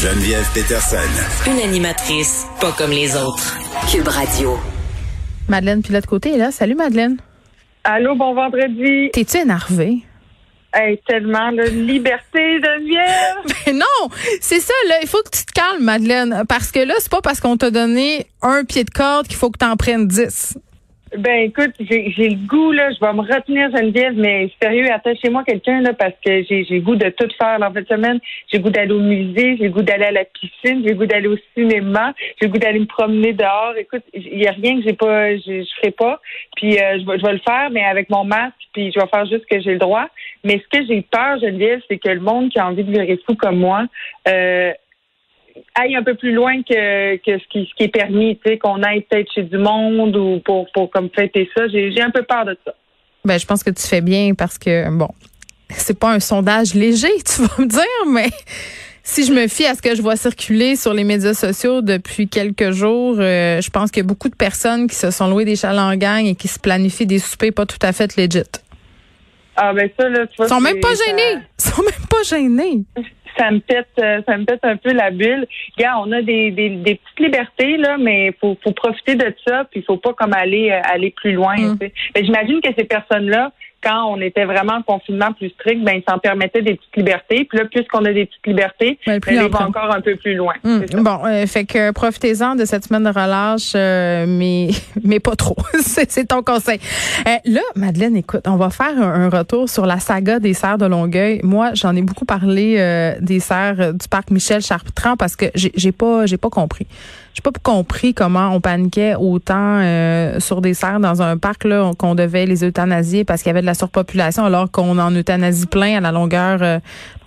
Geneviève Peterson. Une animatrice pas comme les autres. Cube Radio. Madeleine Pilote Côté est là. Salut Madeleine. Allô, bon vendredi. T'es-tu énervée? Hey, tellement, la liberté, Geneviève. Mais non, c'est ça, là. Il faut que tu te calmes, Madeleine. Parce que là, c'est pas parce qu'on t'a donné un pied de corde qu'il faut que t'en prennes dix. Ben écoute, j'ai le goût là, je vais me retenir Geneviève, mais sérieux, attachez-moi quelqu'un là parce que j'ai j'ai le goût de tout faire dans cette semaine. J'ai le goût d'aller au musée, j'ai le goût d'aller à la piscine, j'ai le goût d'aller au cinéma, j'ai le goût d'aller me promener dehors. Écoute, il y a rien que j'ai pas, je, je ferai pas. Puis euh, je, vais, je vais le faire, mais avec mon masque, puis je vais faire juste ce que j'ai le droit. Mais ce que j'ai peur, Geneviève, c'est que le monde qui a envie de virer fou comme moi. Euh, aille un peu plus loin que, que ce, qui, ce qui est permis, tu sais, qu'on aille peut-être chez du monde ou pour, pour comme fêter ça. J'ai, j'ai un peu peur de ça. Ben, je pense que tu fais bien parce que, bon, c'est pas un sondage léger, tu vas me dire, mais si je me fie à ce que je vois circuler sur les médias sociaux depuis quelques jours, euh, je pense qu'il y a beaucoup de personnes qui se sont louées des chalanganes et qui se planifient des soupers pas tout à fait legit. Ah ben ça là, tu vois. Ils sont même pas ça- gênés. Ils sont même pas gênés. ça me pète euh, ça me pète un peu la bulle. Regarde, on a des, des, des petites libertés là, mais faut faut profiter de ça, puis faut pas comme aller euh, aller plus loin. Mm. Mais j'imagine que ces personnes là, quand on était vraiment en confinement plus strict, ben ils s'en permettaient des petites libertés. Puis là, puisqu'on a des petites libertés, Ben, plus vont prennent. encore un peu plus loin. Ça. bon, euh, fait que profitez-en de cette semaine de relâche, euh, mais mais pas trop. c'est c'est ton conseil. Euh, là, Madeleine, écoute, on va faire un, un retour sur la saga des serres de Longueuil. Moi, j'en ai beaucoup parlé euh, des serres du parc Michel Chartrand parce que j'ai j'ai pas j'ai pas compris. J'ai pas compris comment on paniquait autant euh, sur des serres dans un parc là qu'on devait les euthanasier parce qu'il y avait de la surpopulation alors qu'on en euthanasie plein à la longueur euh,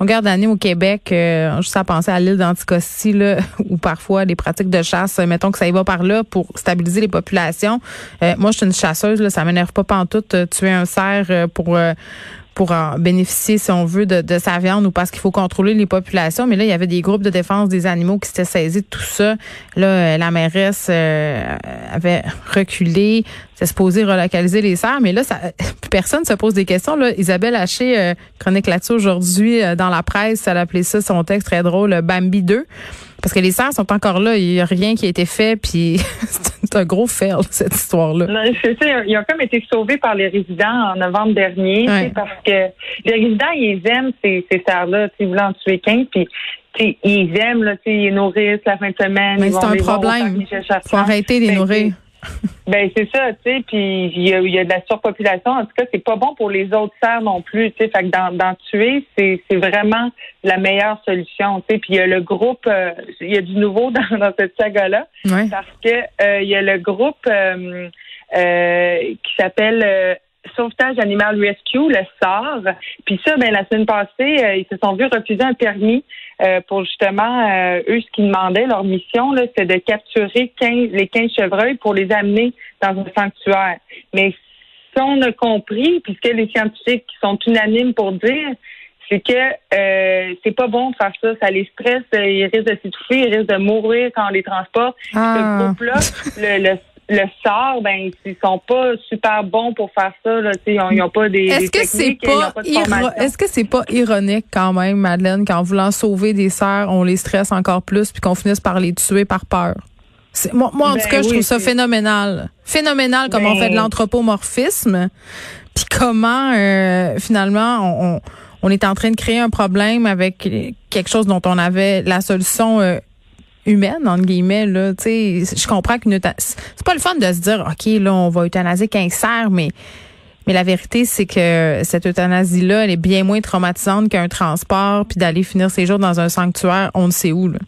longueur d'année au Québec. Euh, juste à penser à l'île d'Anticosti là où parfois les pratiques de chasse, euh, mettons que ça y va par là pour stabiliser les populations. Euh, moi, je suis une chasseuse là, ça m'énerve pas pantoute euh, tuer un cerf pour pour en bénéficier, si on veut, de, de sa viande ou parce qu'il faut contrôler les populations. Mais là, il y avait des groupes de défense des animaux qui s'étaient saisis de tout ça. Là, euh, la mairesse euh, avait reculé, c'est supposé relocaliser les serres, mais là, ça, personne se pose des questions. Là, Isabelle Haché, euh, chronique là-dessus aujourd'hui euh, dans la presse, elle appelait ça son texte très drôle, Bambi 2. Parce que les serres sont encore là, il n'y a rien qui a été fait, puis c'est un gros fail, cette histoire-là. C'est ça, ils ont comme été sauvés par les résidents en novembre dernier, Ouais. parce que les résidents, ils aiment ces, ces serres-là, ils voulaient en tuer 15, puis ils aiment, là, ils nourrissent la fin de semaine. Mais c'est un problème. Chartrand. faut arrêter de les nourrir. Ben c'est ça, tu sais, puis il y, a, il y a de la surpopulation. En tout cas, c'est pas bon pour les autres serres non plus, tu sais. Fait que d'en, tuer, c'est, c'est vraiment la meilleure solution, tu sais. Puis il y a le groupe, euh, il y a du nouveau dans, dans cette saga-là, Ouais. parce que euh, il y a le groupe euh, euh, qui s'appelle Sauvetage Animal Rescue, le SAR. Puis ça, ben la semaine passée, euh, ils se sont vus refuser un permis euh, pour justement euh, eux ce qu'ils demandaient, leur mission, là, c'est de capturer 15, les 15 chevreuils pour les amener dans un sanctuaire. Mais ce qu'on a compris, puisque les scientifiques sont unanimes pour dire, c'est que euh, c'est pas bon de faire ça. Ça les stresse, euh, ils risquent de s'étouffer, ils risquent de mourir quand on les transporte. Ah. Ce groupe-là, le, le, le sort, ben, ils sont pas super bons pour faire ça. Là, ils ont- ils n'ont pas des, Est-ce que c'est pas, est-ce que c'est pas ironique quand même, Madeleine, qu'en voulant sauver des sœurs, on les stresse encore plus puis qu'on finisse par les tuer par peur? Moi, moi, en Ben tout cas, je trouve ça phénoménal. Phénoménal comme on Ben- fait de l'anthropomorphisme. Puis comment, euh, finalement, on, on, on est en train de créer un problème avec quelque chose dont on avait la solution euh, humaine, entre guillemets. Là, Tu sais, je comprends qu'une euthanasie... C'est pas le fun de se dire, OK, là, on va euthanasier 15 cerfs, mais... Mais la vérité, c'est que cette euthanasie-là, elle est bien moins traumatisante qu'un transport, puis d'aller finir ses jours dans un sanctuaire, on ne sait où. Là.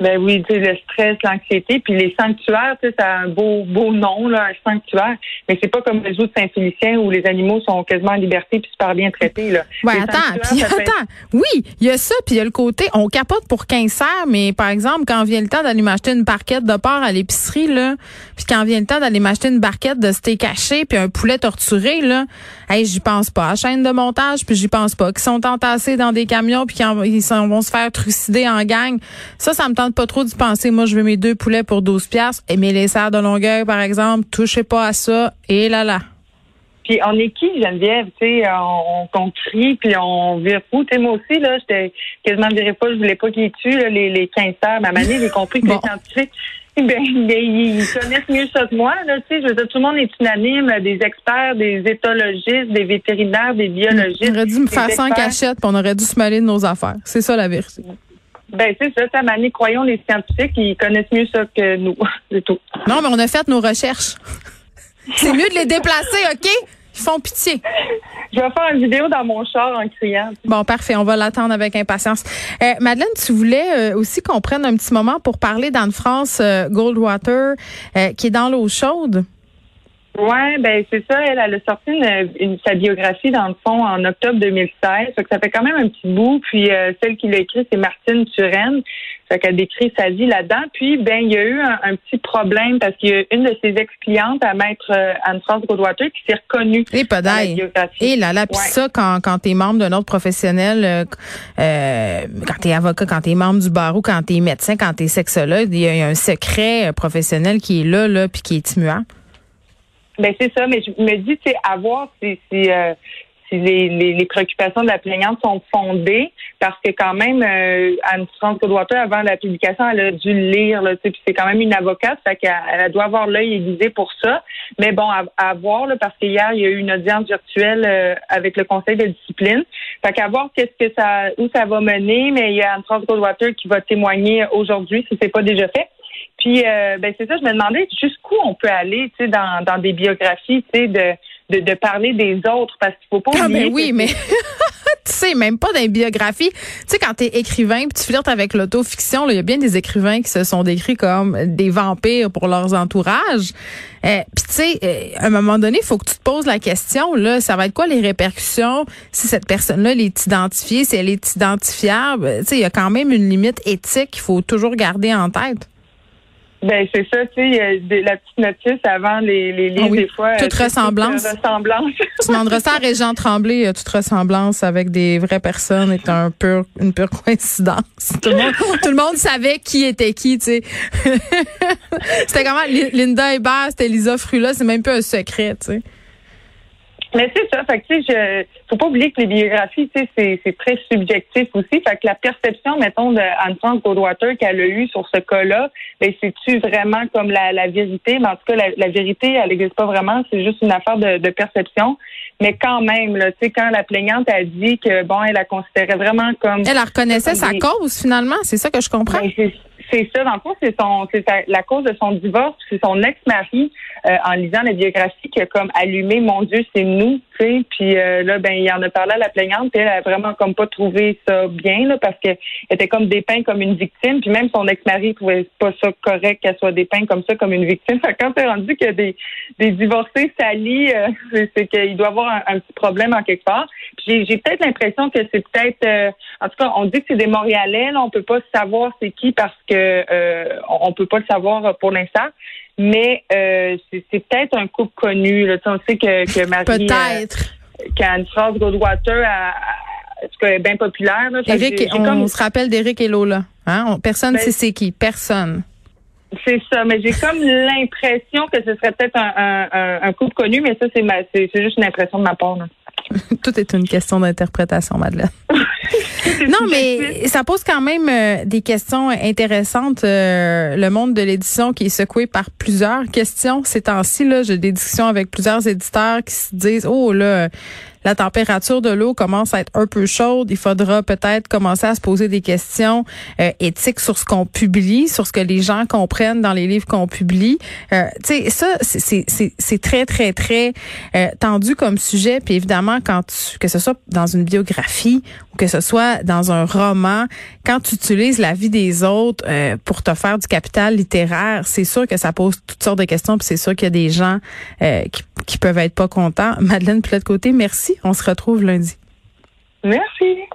Ben oui, tu sais, le stress, l'anxiété, puis les sanctuaires, tu sais, ça a un beau, beau nom, là, un sanctuaire, mais c'est pas comme le zoo de Saint-Félicien où les animaux sont quasiment en liberté puis super bien traités, là. Ouais, Les attends, puis être- attends. Oui, il y a ça, puis il y a le côté, on capote pour 15 serres, mais par exemple, quand vient le temps d'aller m'acheter une barquette de porc à l'épicerie, là, puis quand vient le temps d'aller m'acheter une barquette de steak haché, puis un poulet torturé, là, hey, j'y pense pas. À chaîne de montage, puis j'y pense pas. Qui sont entassés dans des camions, puis qui en- ils s'en- vont se faire trucider en gang. Ça, ça me tente pas trop d'y penser. Moi, je veux mes deux poulets pour 12 piastres. Et mes les serres de Longueuil, par exemple, touchez pas à ça. Et là là. Puis on est qui, Geneviève? Tu sais, on, on crie, puis on vire fou. Tu sais, moi aussi, là, j'étais quasiment viré pas, je voulais pas qu'ils tuent là, les, les 15 heures. Ma manière, j'ai compris que Bon. les scientifiques, ben, ben, ils connaissent mieux ça que moi. Là, tu sais, je veux dire, tout le monde est unanime, des experts, des éthologistes, des vétérinaires, des biologistes. On aurait dû me faire experts. cachette, puis on aurait dû se mêler de nos affaires. C'est ça la vérité. Ben, c'est ça, ta manie, croyons les scientifiques, ils connaissent mieux ça que nous. c'est tout. Non, mais on a fait nos recherches. C'est mieux de les déplacer, OK? Ils font pitié. Je vais faire une vidéo dans mon char en criant. Bon, parfait. On va l'attendre avec impatience. Euh, Madeleine, tu voulais euh, aussi qu'on prenne un petit moment pour parler d'Anne-France euh, Goldwater, qui est dans l'eau chaude. Ouais, ben c'est ça. Elle, elle a sorti une, une- sa biographie dans le fond en octobre 2016. Fait que ça fait quand même un petit bout. Puis euh, celle qui l'a écrit, c'est Martine Turenne. Fait qu'elle décrit sa vie là-dedans. Puis ben il y a eu un, un petit problème parce qu'il y a une de ses ex-clientes à maître euh, Anne-France Goldwater qui s'est reconnue Et biographie. Et là là, puis Ouais. ça, quand, quand t'es membre d'un autre professionnel, euh, euh, quand t'es avocat, quand t'es membre du barreau, quand t'es médecin, quand t'es sexologue, il y, a- il y a un secret euh, professionnel qui est là, là, puis qui est immuable. Ben c'est ça, mais je me dis, sais, à voir si, si, euh, si les, les, les préoccupations de la plaignante sont fondées, parce que quand même, euh, Anne-France Goldwater, avant la publication, elle a dû le lire, là, puis c'est quand même une avocate, fait qu'elle elle doit avoir l'œil aiguisé pour ça. Mais bon, à, à voir, là, parce qu'hier, il y a eu une audience virtuelle euh, avec le conseil de discipline. Fait qu'à voir qu'est-ce que ça, où ça va mener, mais il y a Anne-France Goldwater qui va témoigner aujourd'hui, si c'est pas déjà fait. Puis euh, ben c'est ça, je me demandais jusqu'où on peut aller, tu sais, dans, dans des biographies, tu sais, de, de, de parler des autres, parce qu'il faut pas Ah oublier. ben oui, mais tu sais, même pas dans les biographies. Tu sais, quand t'es écrivain, puis tu flirtes avec l'autofiction, il y a bien des écrivains qui se sont décrits comme des vampires pour leurs entourages. Euh, puis tu sais, euh, à un moment donné, il faut que tu te poses la question, là, ça va être quoi les répercussions si cette personne-là elle est identifiée, si elle est identifiable? Tu sais, il y a quand même une limite éthique qu'il faut toujours garder en tête. Ben c'est ça, tu sais, la petite notice avant les, les livres Ah oui. des fois. Toute ressemblance. toute ressemblance. Tu demanderas ça à Régent Tremblay, euh, toute ressemblance avec des vraies personnes est un pur, une pure coïncidence. Tout le monde, tout le monde savait qui était qui, tu sais. c'était comment Li- Linda Hébert, c'était Lisa Frula, c'est même pas un secret, tu sais. Mais c'est ça, fait que tu sais, je faut pas oublier que les biographies, tu sais, c'est, c'est très subjectif aussi. Fait que la perception, mettons, de Anne-France Goldwater qu'elle a eue sur ce cas-là, ben c'est-tu vraiment comme la, la vérité? Mais en tout cas, la, la vérité, elle n'existe pas vraiment, c'est juste une affaire de, de perception. Mais quand même, là, tu sais, quand la plaignante a dit que bon, elle la considérait vraiment comme Elle, reconnaissait Comme sa cause, finalement. C'est ça que je comprends. Ben, c'est- ça, dans le fond, c'est son, c'est la cause de son divorce, c'est son ex-mari, euh, en lisant la biographie, qui a comme allumé, mon Dieu, c'est nous, tu sais. Puis euh, là, ben, il en a parlé à la plaignante, puis elle a vraiment comme pas trouvé ça bien, là, parce qu'elle était comme dépeinte comme une victime, puis même son ex-mari trouvait pas ça correct qu'elle soit dépeinte comme ça, comme une victime. Fait que quand c'est rendu a des, des divorcés salis, euh, c'est, qu'il doit avoir un, petit problème en quelque part. Puis j'ai, j'ai peut-être l'impression que c'est peut-être, euh, en tout cas, on dit que c'est des Montréalais, là, on peut pas savoir c'est qui parce que euh, on peut pas le savoir pour l'instant. Mais euh, c'est, peut-être un couple connu. Là. On sait que, que Marie, Peut-être. euh, qu'Anne-France Goldwater, a, est bien populaire. Là. Eric, on, se rappelle d'Éric et Lola. Hein? On- personne ne Ben- sait c'est qui. Personne. C'est ça, mais j'ai comme l'impression que ce serait peut-être un, un, un, un couple connu, mais ça, c'est, juste une impression de ma part. Là. Tout est une question d'interprétation, Madeleine. non, mais ça pose quand même euh, des questions intéressantes. euh, le monde de l'édition qui est secoué par plusieurs questions ces temps-ci. Là, j'ai des discussions avec plusieurs éditeurs qui se disent oh là, la température de l'eau commence à être un peu chaude, il faudra peut-être commencer à se poser des questions euh, éthiques sur ce qu'on publie, sur ce que les gens comprennent dans les livres qu'on publie. Euh, tu sais, ça, c'est très, très, très euh, tendu comme sujet. Puis évidemment, quand tu, que ce soit dans une biographie ou que ce soit dans un roman, quand tu utilises la vie des autres pour te faire du capital littéraire, c'est sûr que ça pose toutes sortes de questions. Puis c'est sûr qu'il y a des gens qui, qui peuvent être pas contents. Madeleine Plette-Côté, On se retrouve lundi. Merci.